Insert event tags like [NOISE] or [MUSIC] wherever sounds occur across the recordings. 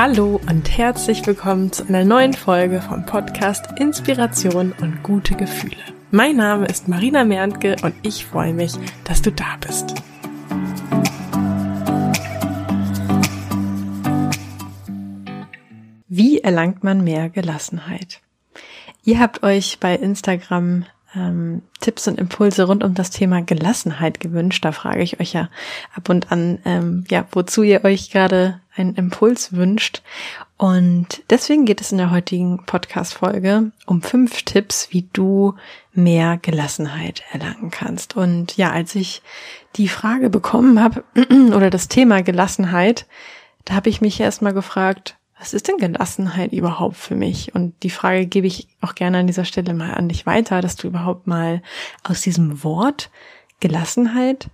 Hallo und herzlich willkommen zu einer neuen Folge vom Podcast Inspiration und gute Gefühle. Mein Name ist Marina Merntke und ich freue mich, dass du da bist. Wie erlangt man mehr Gelassenheit? Ihr habt euch bei Instagram ähm, Tipps und Impulse rund um das Thema Gelassenheit gewünscht. Da frage ich euch ja ab und an, ähm, ja, wozu ihr euch gerade einen Impuls wünscht. Und deswegen geht es in der heutigen Podcast-Folge um fünf Tipps, wie du mehr Gelassenheit erlangen kannst. Und ja, als ich die Frage bekommen habe [CLEARS THROAT] oder das Thema Gelassenheit, da habe ich mich erstmal gefragt, was ist denn Gelassenheit überhaupt für mich? Und die Frage gebe ich auch gerne an dieser Stelle mal an dich weiter, dass du überhaupt mal aus diesem Wort Gelassenheit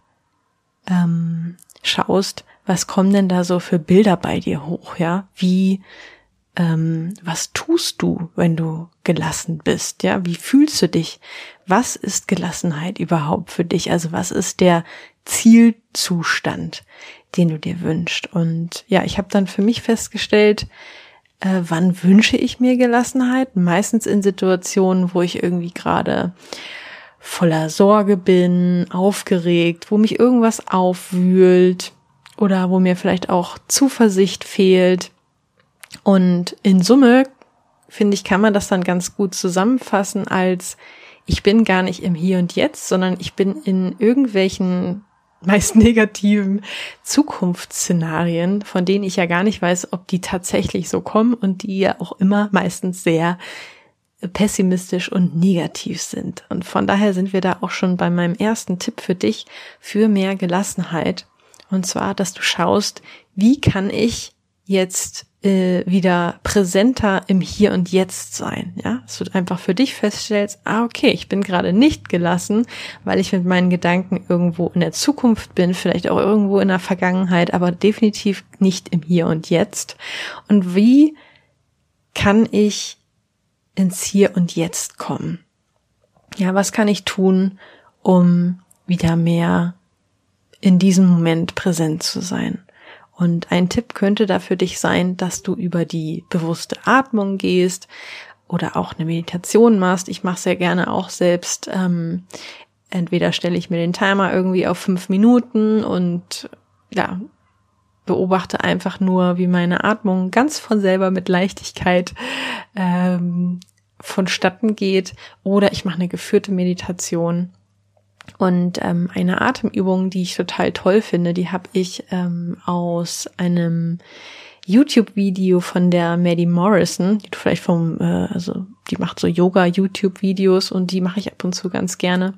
ähm, schaust, was kommen denn da so für Bilder bei dir hoch, ja? Wie, ähm, was tust du, wenn du gelassen bist, ja? Wie fühlst du dich? Was ist Gelassenheit überhaupt für dich? Also was ist der Zielzustand? Den du dir wünschst. Und ja, ich habe dann für mich festgestellt, äh, wann wünsche ich mir Gelassenheit? Meistens in Situationen, wo ich irgendwie gerade voller Sorge bin, aufgeregt, wo mich irgendwas aufwühlt oder wo mir vielleicht auch Zuversicht fehlt. Und in Summe, finde ich, kann man das dann ganz gut zusammenfassen als ich bin gar nicht im Hier und Jetzt, sondern ich bin in irgendwelchen meist [LAUGHS] negativen Zukunftsszenarien, von denen ich ja gar nicht weiß, ob die tatsächlich so kommen und die ja auch immer meistens sehr pessimistisch und negativ sind. Und von daher sind wir da auch schon bei meinem ersten Tipp für dich für mehr Gelassenheit. Und zwar, dass du schaust, wie kann ich jetzt äh, wieder präsenter im Hier und Jetzt sein. Ja, dass du einfach für dich feststellst, ah, okay, ich bin gerade nicht gelassen, weil ich mit meinen Gedanken irgendwo in der Zukunft bin, vielleicht auch irgendwo in der Vergangenheit, aber definitiv nicht im Hier und Jetzt. Und wie kann ich ins Hier und Jetzt kommen? Ja, was kann ich tun, um wieder mehr in diesem Moment präsent zu sein? Und ein Tipp könnte da für dich sein, dass du über die bewusste Atmung gehst oder auch eine Meditation machst. Ich mache sehr gerne auch selbst. Ähm, entweder stelle ich mir den Timer irgendwie auf fünf Minuten und ja, beobachte einfach nur, wie meine Atmung ganz von selber mit Leichtigkeit ähm, vonstatten geht. Oder ich mache eine geführte Meditation und ähm, eine Atemübung, die ich total toll finde, die habe ich ähm, aus einem YouTube-Video von der Maddie Morrison, die du vielleicht vom, äh, also die macht so Yoga-YouTube-Videos und die mache ich ab und zu ganz gerne.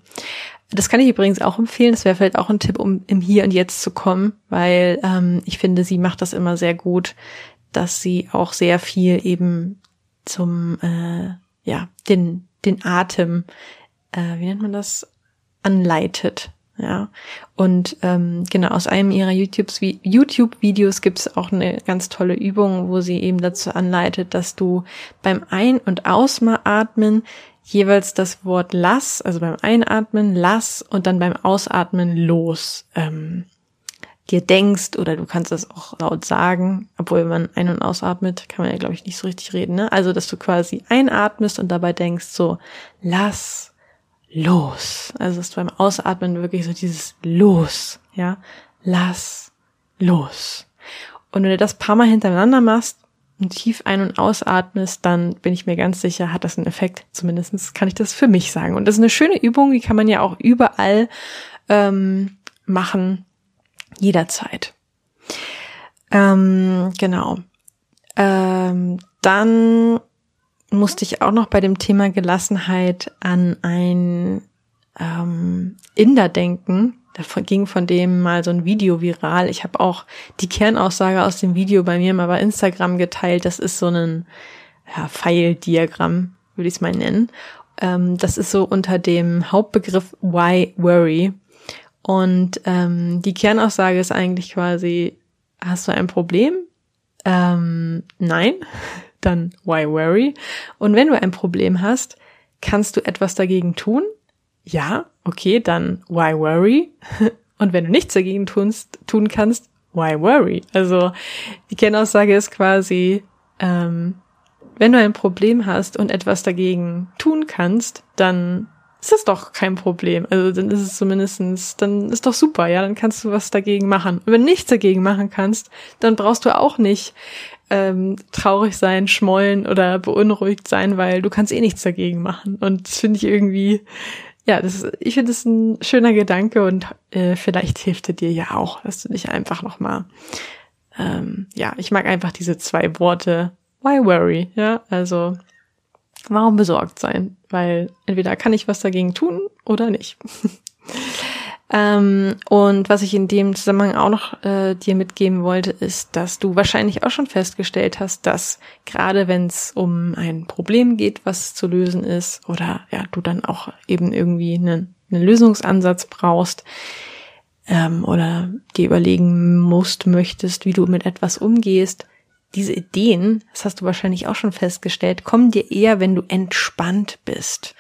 Das kann ich übrigens auch empfehlen. Das wäre vielleicht auch ein Tipp, um im Hier und Jetzt zu kommen, weil ähm, ich finde, sie macht das immer sehr gut, dass sie auch sehr viel eben zum, äh, ja, den, den Atem, äh, wie nennt man das? Anleitet. Ja, und ähm, genau aus einem ihrer YouTube-Videos gibt es auch eine ganz tolle Übung, wo sie eben dazu anleitet, dass du beim Ein- und Ausatmen jeweils das Wort lass, also beim Einatmen lass und dann beim Ausatmen los ähm, dir denkst oder du kannst es auch laut sagen, obwohl man ein- und ausatmet, kann man ja glaube ich nicht so richtig reden. Ne? Also dass du quasi einatmest und dabei denkst so lass los. Also ist beim Ausatmen wirklich so dieses los, ja, lass los. Und wenn du das paar Mal hintereinander machst und tief ein- und ausatmest, dann bin ich mir ganz sicher, hat das einen Effekt. Zumindestens kann ich das für mich sagen. Und das ist eine schöne Übung, die kann man ja auch überall ähm, machen, jederzeit. Ähm, genau. Ähm, dann musste ich auch noch bei dem Thema Gelassenheit an ein ähm, Inder denken. Da ging von dem mal so ein Video viral. Ich habe auch die Kernaussage aus dem Video bei mir mal bei Instagram geteilt. Das ist so ein ja, Pfeildiagramm, würde ich es mal nennen. Ähm, das ist so unter dem Hauptbegriff Why Worry. Und ähm, die Kernaussage ist eigentlich quasi, hast du ein Problem? Ähm, nein dann why worry? Und wenn du ein Problem hast, kannst du etwas dagegen tun? Ja, okay, dann why worry? [LAUGHS] Und wenn du nichts dagegen tunst, tun kannst, why worry? Also die Kernaussage ist quasi, ähm, wenn du ein Problem hast und etwas dagegen tun kannst, dann ist das doch kein Problem. Also dann ist es zumindestens, dann ist doch super, ja, dann kannst du was dagegen machen. Und wenn du nichts dagegen machen kannst, dann brauchst du auch nicht ähm, traurig sein, schmollen oder beunruhigt sein, weil du kannst eh nichts dagegen machen. Und das finde ich irgendwie, ja, das ist, ich finde es ein schöner Gedanke und äh, vielleicht hilft er dir ja auch, dass du dich einfach nochmal, ähm, ja, ich mag einfach diese zwei Worte, why worry, ja, also warum besorgt sein? Weil entweder kann ich was dagegen tun oder nicht. [LAUGHS] Ähm, und was ich in dem Zusammenhang auch noch äh, dir mitgeben wollte, ist, dass du wahrscheinlich auch schon festgestellt hast, dass gerade wenn es um ein Problem geht, was zu lösen ist, oder ja, du dann auch eben irgendwie einen, einen Lösungsansatz brauchst, ähm, oder dir überlegen musst, möchtest, wie du mit etwas umgehst, diese Ideen, das hast du wahrscheinlich auch schon festgestellt, kommen dir eher, wenn du entspannt bist.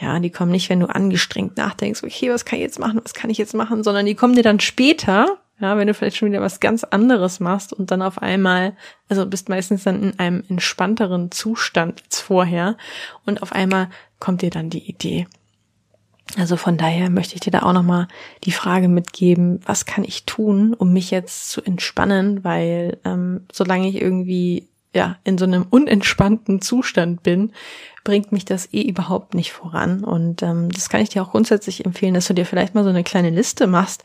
Ja, die kommen nicht, wenn du angestrengt nachdenkst, okay, was kann ich jetzt machen, was kann ich jetzt machen, sondern die kommen dir dann später, ja, wenn du vielleicht schon wieder was ganz anderes machst und dann auf einmal, also bist meistens dann in einem entspannteren Zustand als vorher und auf einmal kommt dir dann die Idee. Also von daher möchte ich dir da auch nochmal die Frage mitgeben, was kann ich tun, um mich jetzt zu entspannen, weil ähm, solange ich irgendwie ja in so einem unentspannten Zustand bin, bringt mich das eh überhaupt nicht voran. Und ähm, das kann ich dir auch grundsätzlich empfehlen, dass du dir vielleicht mal so eine kleine Liste machst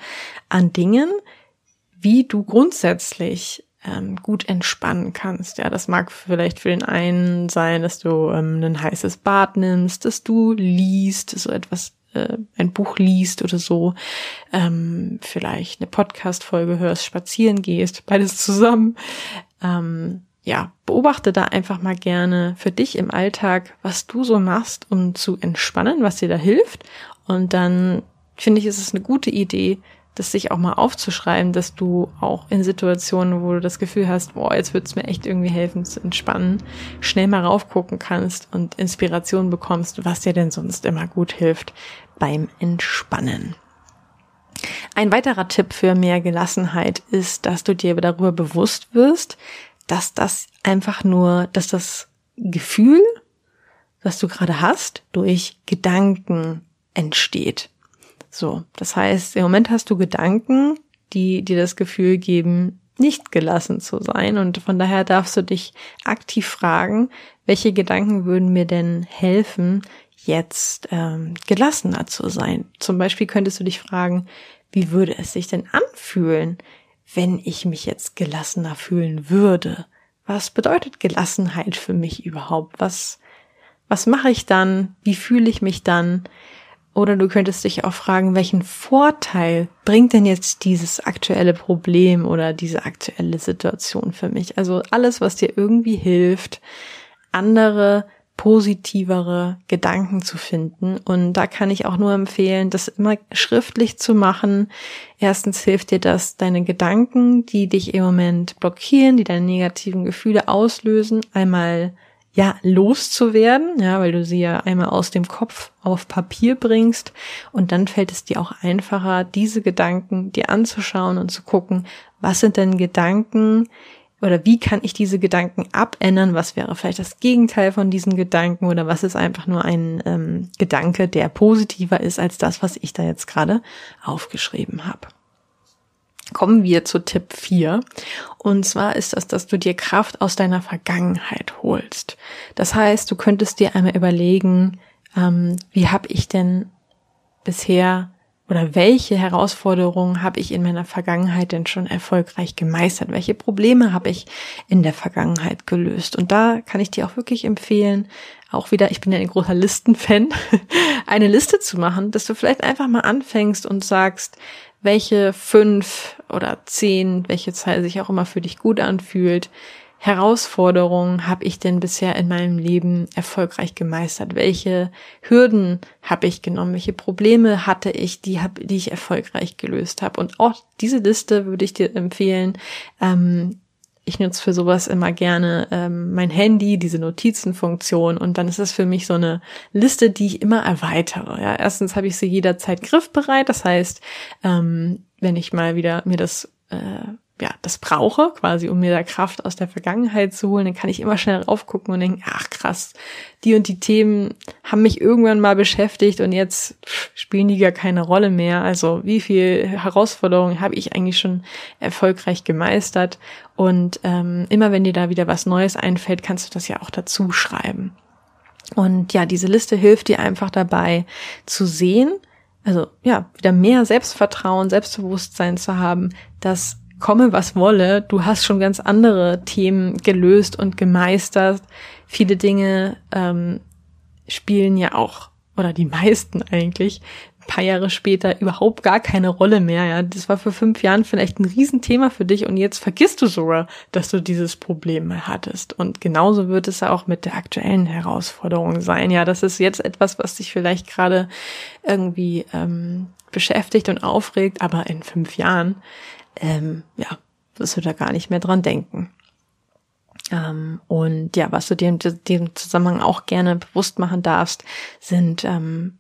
an Dingen, wie du grundsätzlich ähm, gut entspannen kannst. Ja, das mag vielleicht für den einen sein, dass du ähm, ein heißes Bad nimmst, dass du liest, so etwas äh, ein Buch liest oder so, ähm, vielleicht eine Podcast-Folge hörst, spazieren gehst, beides zusammen. Ähm, ja, beobachte da einfach mal gerne für dich im Alltag, was du so machst, um zu entspannen, was dir da hilft. Und dann finde ich, ist es eine gute Idee, das sich auch mal aufzuschreiben, dass du auch in Situationen, wo du das Gefühl hast, boah, jetzt wird es mir echt irgendwie helfen zu entspannen, schnell mal raufgucken kannst und Inspiration bekommst, was dir denn sonst immer gut hilft beim Entspannen. Ein weiterer Tipp für mehr Gelassenheit ist, dass du dir darüber bewusst wirst, dass das einfach nur, dass das Gefühl, was du gerade hast, durch Gedanken entsteht. So, das heißt, im Moment hast du Gedanken, die dir das Gefühl geben, nicht gelassen zu sein. Und von daher darfst du dich aktiv fragen, welche Gedanken würden mir denn helfen, jetzt ähm, gelassener zu sein. Zum Beispiel könntest du dich fragen, wie würde es sich denn anfühlen, wenn ich mich jetzt gelassener fühlen würde? Was bedeutet Gelassenheit für mich überhaupt? Was, was mache ich dann? Wie fühle ich mich dann? Oder du könntest dich auch fragen, welchen Vorteil bringt denn jetzt dieses aktuelle Problem oder diese aktuelle Situation für mich? Also alles, was dir irgendwie hilft, andere positivere Gedanken zu finden. Und da kann ich auch nur empfehlen, das immer schriftlich zu machen. Erstens hilft dir das, deine Gedanken, die dich im Moment blockieren, die deine negativen Gefühle auslösen, einmal ja, loszuwerden, ja, weil du sie ja einmal aus dem Kopf auf Papier bringst und dann fällt es dir auch einfacher, diese Gedanken dir anzuschauen und zu gucken, was sind denn Gedanken, oder wie kann ich diese Gedanken abändern? Was wäre vielleicht das Gegenteil von diesen Gedanken oder was ist einfach nur ein ähm, Gedanke, der positiver ist als das, was ich da jetzt gerade aufgeschrieben habe? Kommen wir zu Tipp 4. Und zwar ist das, dass du dir Kraft aus deiner Vergangenheit holst. Das heißt, du könntest dir einmal überlegen, ähm, wie habe ich denn bisher oder welche Herausforderungen habe ich in meiner Vergangenheit denn schon erfolgreich gemeistert? Welche Probleme habe ich in der Vergangenheit gelöst? Und da kann ich dir auch wirklich empfehlen, auch wieder, ich bin ja ein großer Listenfan, [LAUGHS] eine Liste zu machen, dass du vielleicht einfach mal anfängst und sagst, welche fünf oder zehn, welche Zahl sich auch immer für dich gut anfühlt, Herausforderungen habe ich denn bisher in meinem Leben erfolgreich gemeistert? Welche Hürden habe ich genommen? Welche Probleme hatte ich, die, hab, die ich erfolgreich gelöst habe? Und auch diese Liste würde ich dir empfehlen. Ähm, ich nutze für sowas immer gerne ähm, mein Handy, diese Notizenfunktion und dann ist es für mich so eine Liste, die ich immer erweitere. Ja, erstens habe ich sie jederzeit griffbereit, das heißt, ähm, wenn ich mal wieder mir das äh, ja, das brauche, quasi um mir da Kraft aus der Vergangenheit zu holen, dann kann ich immer schnell raufgucken und denken, ach krass, die und die Themen haben mich irgendwann mal beschäftigt und jetzt spielen die gar keine Rolle mehr. Also wie viel Herausforderungen habe ich eigentlich schon erfolgreich gemeistert? Und ähm, immer wenn dir da wieder was Neues einfällt, kannst du das ja auch dazu schreiben. Und ja, diese Liste hilft dir einfach dabei zu sehen, also ja, wieder mehr Selbstvertrauen, Selbstbewusstsein zu haben, dass komme, was wolle, du hast schon ganz andere Themen gelöst und gemeistert. Viele Dinge ähm, spielen ja auch, oder die meisten eigentlich, ein paar Jahre später überhaupt gar keine Rolle mehr. Ja, das war vor fünf Jahren vielleicht ein Riesenthema für dich und jetzt vergisst du sogar, dass du dieses Problem mal hattest. Und genauso wird es auch mit der aktuellen Herausforderung sein. Ja, das ist jetzt etwas, was dich vielleicht gerade irgendwie ähm, beschäftigt und aufregt, aber in fünf Jahren ähm, ja, wirst du da gar nicht mehr dran denken. Ähm, und ja, was du dir in diesem Zusammenhang auch gerne bewusst machen darfst, sind ähm,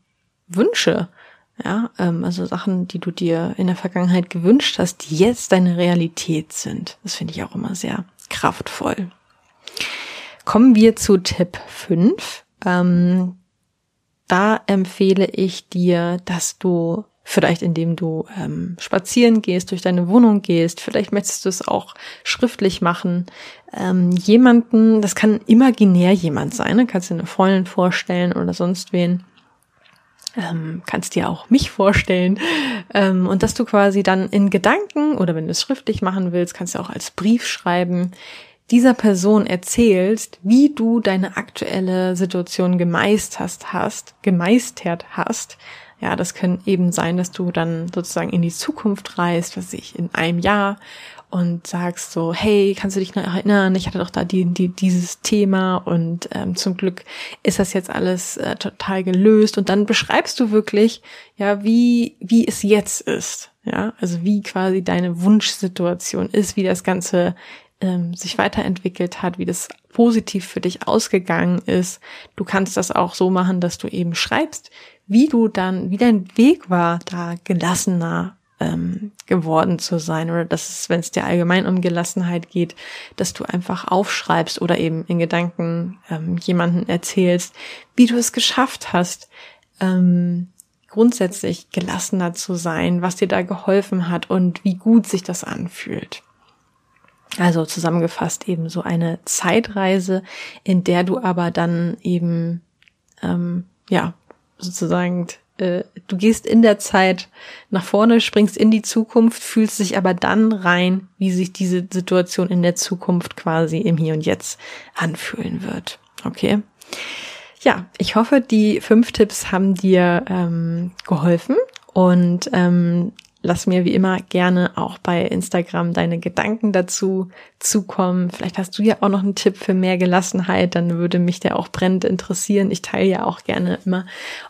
Wünsche. Ja, ähm, also Sachen, die du dir in der Vergangenheit gewünscht hast, die jetzt deine Realität sind. Das finde ich auch immer sehr kraftvoll. Kommen wir zu Tipp 5. Ähm, da empfehle ich dir, dass du Vielleicht indem du ähm, spazieren gehst, durch deine Wohnung gehst. Vielleicht möchtest du es auch schriftlich machen. Ähm, jemanden, das kann imaginär jemand sein. Ne? Kannst dir eine Freundin vorstellen oder sonst wen. Ähm, kannst dir auch mich vorstellen. Ähm, und dass du quasi dann in Gedanken oder wenn du es schriftlich machen willst, kannst du auch als Brief schreiben, dieser Person erzählst, wie du deine aktuelle Situation gemeistert hast, gemeistert hast, ja, das kann eben sein, dass du dann sozusagen in die Zukunft reist, was ich in einem Jahr und sagst so, hey, kannst du dich noch erinnern? Ich hatte doch da die, die, dieses Thema und ähm, zum Glück ist das jetzt alles äh, total gelöst und dann beschreibst du wirklich, ja, wie wie es jetzt ist, ja, also wie quasi deine Wunschsituation ist, wie das Ganze ähm, sich weiterentwickelt hat, wie das positiv für dich ausgegangen ist. Du kannst das auch so machen, dass du eben schreibst, wie du dann, wie dein Weg war, da gelassener ähm, geworden zu sein oder dass es, wenn es dir allgemein um Gelassenheit geht, dass du einfach aufschreibst oder eben in Gedanken ähm, jemanden erzählst, wie du es geschafft hast, ähm, grundsätzlich gelassener zu sein, was dir da geholfen hat und wie gut sich das anfühlt. Also zusammengefasst eben so eine Zeitreise, in der du aber dann eben ähm, ja sozusagen, äh, du gehst in der Zeit nach vorne, springst in die Zukunft, fühlst dich aber dann rein, wie sich diese Situation in der Zukunft quasi im Hier und Jetzt anfühlen wird. Okay. Ja, ich hoffe, die fünf Tipps haben dir ähm, geholfen und ähm, lass mir wie immer gerne auch bei Instagram deine Gedanken dazu zukommen. Vielleicht hast du ja auch noch einen Tipp für mehr Gelassenheit, dann würde mich der auch brennend interessieren. Ich teile ja auch gerne immer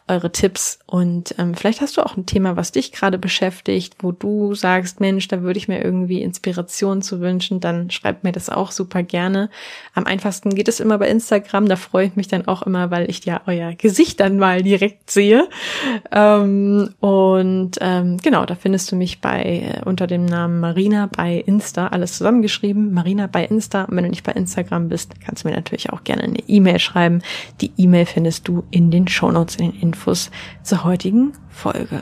eure Tipps und ähm, vielleicht hast du auch ein Thema, was dich gerade beschäftigt, wo du sagst, Mensch, da würde ich mir irgendwie Inspiration zu wünschen, dann schreibt mir das auch super gerne. Am einfachsten geht es immer bei Instagram, da freue ich mich dann auch immer, weil ich ja euer Gesicht dann mal direkt sehe. Ähm, und ähm, genau, da findest du mich bei äh, unter dem Namen Marina bei Insta, alles zusammengeschrieben Marina bei Insta. Und wenn du nicht bei Instagram bist, kannst du mir natürlich auch gerne eine E-Mail schreiben. Die E-Mail findest du in den Shownotes, in den Infos zur heutigen Folge.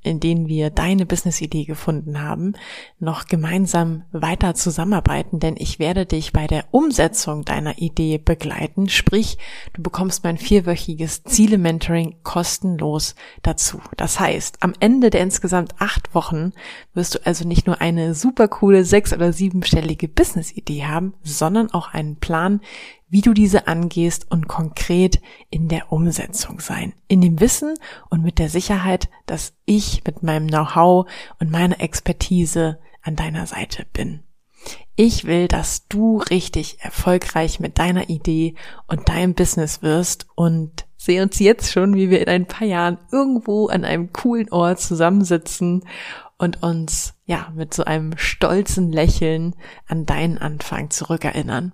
in denen wir deine Business-Idee gefunden haben, noch gemeinsam weiter zusammenarbeiten, denn ich werde dich bei der Umsetzung deiner Idee begleiten. Sprich, du bekommst mein vierwöchiges Ziele-Mentoring kostenlos dazu. Das heißt, am Ende der insgesamt acht Wochen wirst du also nicht nur eine super coole sechs- oder siebenstellige Business-Idee haben, sondern auch einen Plan, wie du diese angehst und konkret in der Umsetzung sein. In dem Wissen und mit der Sicherheit, dass ich mit meinem Know-how und meiner Expertise an deiner Seite bin. Ich will, dass du richtig erfolgreich mit deiner Idee und deinem Business wirst und sehe uns jetzt schon, wie wir in ein paar Jahren irgendwo an einem coolen Ort zusammensitzen und uns ja mit so einem stolzen Lächeln an deinen Anfang zurückerinnern